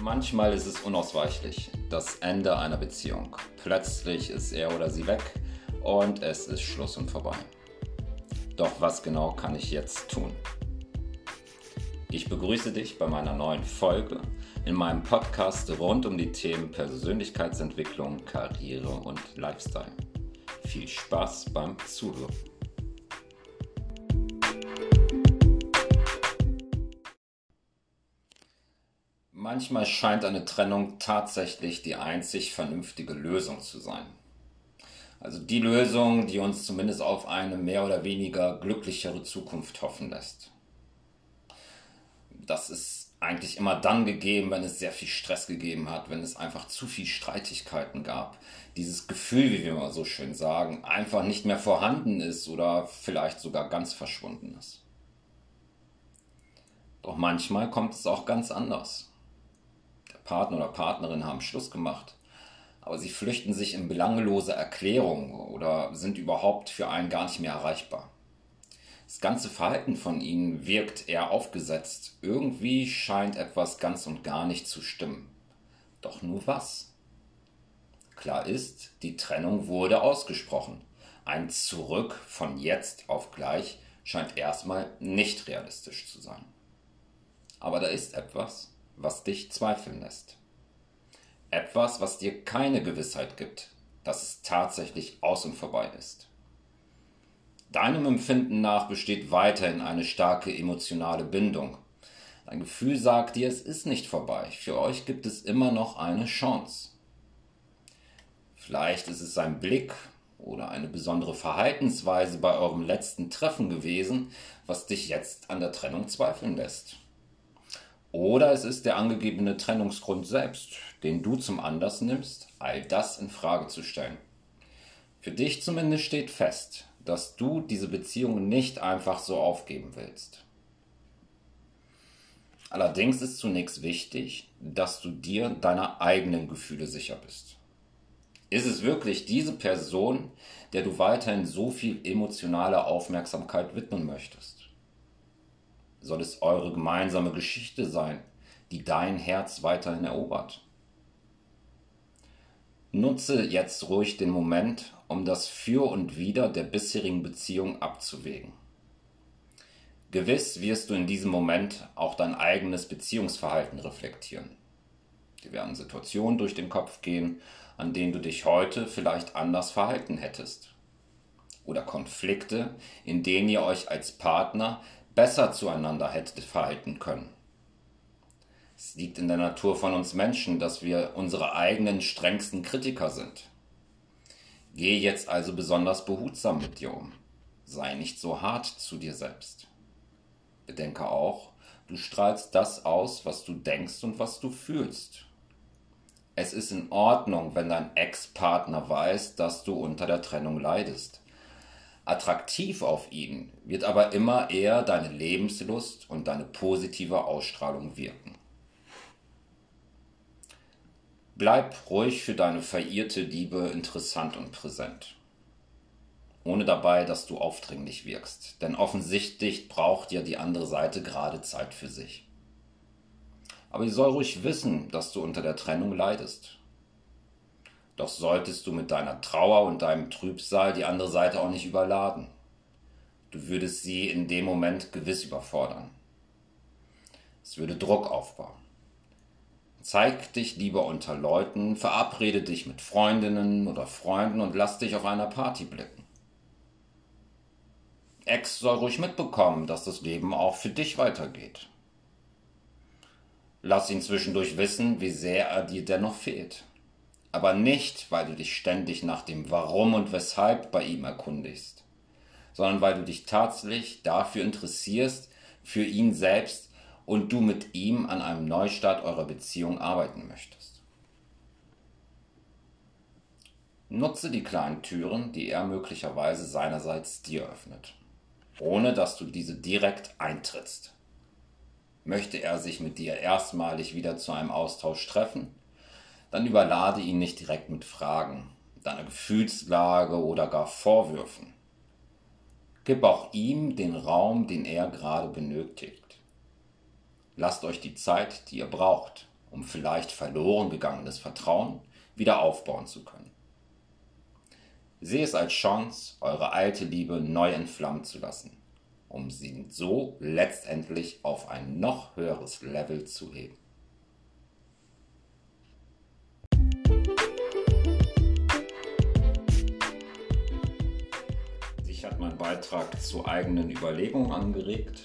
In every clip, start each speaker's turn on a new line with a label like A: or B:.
A: Manchmal ist es unausweichlich, das Ende einer Beziehung. Plötzlich ist er oder sie weg und es ist Schluss und vorbei. Doch was genau kann ich jetzt tun? Ich begrüße dich bei meiner neuen Folge in meinem Podcast rund um die Themen Persönlichkeitsentwicklung, Karriere und Lifestyle. Viel Spaß beim Zuhören. Manchmal scheint eine Trennung tatsächlich die einzig vernünftige Lösung zu sein. Also die Lösung, die uns zumindest auf eine mehr oder weniger glücklichere Zukunft hoffen lässt. Das ist eigentlich immer dann gegeben, wenn es sehr viel Stress gegeben hat, wenn es einfach zu viel Streitigkeiten gab. Dieses Gefühl, wie wir immer so schön sagen, einfach nicht mehr vorhanden ist oder vielleicht sogar ganz verschwunden ist. Doch manchmal kommt es auch ganz anders. Partner oder Partnerin haben Schluss gemacht, aber sie flüchten sich in belanglose Erklärungen oder sind überhaupt für einen gar nicht mehr erreichbar. Das ganze Verhalten von ihnen wirkt eher aufgesetzt. Irgendwie scheint etwas ganz und gar nicht zu stimmen. Doch nur was? Klar ist, die Trennung wurde ausgesprochen. Ein Zurück von jetzt auf gleich scheint erstmal nicht realistisch zu sein. Aber da ist etwas was dich zweifeln lässt. Etwas, was dir keine Gewissheit gibt, dass es tatsächlich aus und vorbei ist. Deinem Empfinden nach besteht weiterhin eine starke emotionale Bindung. Dein Gefühl sagt dir, es ist nicht vorbei. Für euch gibt es immer noch eine Chance. Vielleicht ist es ein Blick oder eine besondere Verhaltensweise bei eurem letzten Treffen gewesen, was dich jetzt an der Trennung zweifeln lässt. Oder es ist der angegebene Trennungsgrund selbst, den du zum Anlass nimmst, all das in Frage zu stellen. Für dich zumindest steht fest, dass du diese Beziehung nicht einfach so aufgeben willst. Allerdings ist zunächst wichtig, dass du dir deiner eigenen Gefühle sicher bist. Ist es wirklich diese Person, der du weiterhin so viel emotionale Aufmerksamkeit widmen möchtest? Soll es eure gemeinsame Geschichte sein, die dein Herz weiterhin erobert. Nutze jetzt ruhig den Moment, um das Für und Wider der bisherigen Beziehung abzuwägen. Gewiss wirst du in diesem Moment auch dein eigenes Beziehungsverhalten reflektieren. Dir werden Situationen durch den Kopf gehen, an denen du dich heute vielleicht anders verhalten hättest. Oder Konflikte, in denen ihr euch als Partner besser zueinander hätte verhalten können. Es liegt in der Natur von uns Menschen, dass wir unsere eigenen strengsten Kritiker sind. Geh jetzt also besonders behutsam mit dir um. Sei nicht so hart zu dir selbst. Bedenke auch, du strahlst das aus, was du denkst und was du fühlst. Es ist in Ordnung, wenn dein Ex-Partner weiß, dass du unter der Trennung leidest attraktiv auf ihn wird aber immer eher deine Lebenslust und deine positive Ausstrahlung wirken. Bleib ruhig für deine verirrte Liebe interessant und präsent. Ohne dabei, dass du aufdringlich wirkst, denn offensichtlich braucht ja die andere Seite gerade Zeit für sich. Aber sie soll ruhig wissen, dass du unter der Trennung leidest doch solltest du mit deiner Trauer und deinem Trübsal die andere Seite auch nicht überladen. Du würdest sie in dem Moment gewiss überfordern. Es würde Druck aufbauen. Zeig dich lieber unter Leuten, verabrede dich mit Freundinnen oder Freunden und lass dich auf einer Party blicken. Ex soll ruhig mitbekommen, dass das Leben auch für dich weitergeht. Lass ihn zwischendurch wissen, wie sehr er dir dennoch fehlt aber nicht, weil du dich ständig nach dem Warum und Weshalb bei ihm erkundigst, sondern weil du dich tatsächlich dafür interessierst, für ihn selbst und du mit ihm an einem Neustart eurer Beziehung arbeiten möchtest. Nutze die kleinen Türen, die er möglicherweise seinerseits dir öffnet, ohne dass du diese direkt eintrittst. Möchte er sich mit dir erstmalig wieder zu einem Austausch treffen, dann überlade ihn nicht direkt mit Fragen, deiner Gefühlslage oder gar Vorwürfen. Gib auch ihm den Raum, den er gerade benötigt. Lasst euch die Zeit, die ihr braucht, um vielleicht verloren gegangenes Vertrauen wieder aufbauen zu können. Sehe es als Chance, eure alte Liebe neu entflammen zu lassen, um sie so letztendlich auf ein noch höheres Level zu heben. Dich hat mein Beitrag zu eigenen Überlegungen angeregt.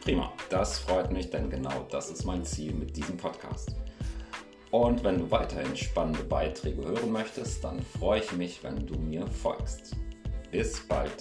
A: Prima, das freut mich, denn genau das ist mein Ziel mit diesem Podcast. Und wenn du weiterhin spannende Beiträge hören möchtest, dann freue ich mich, wenn du mir folgst. Bis bald.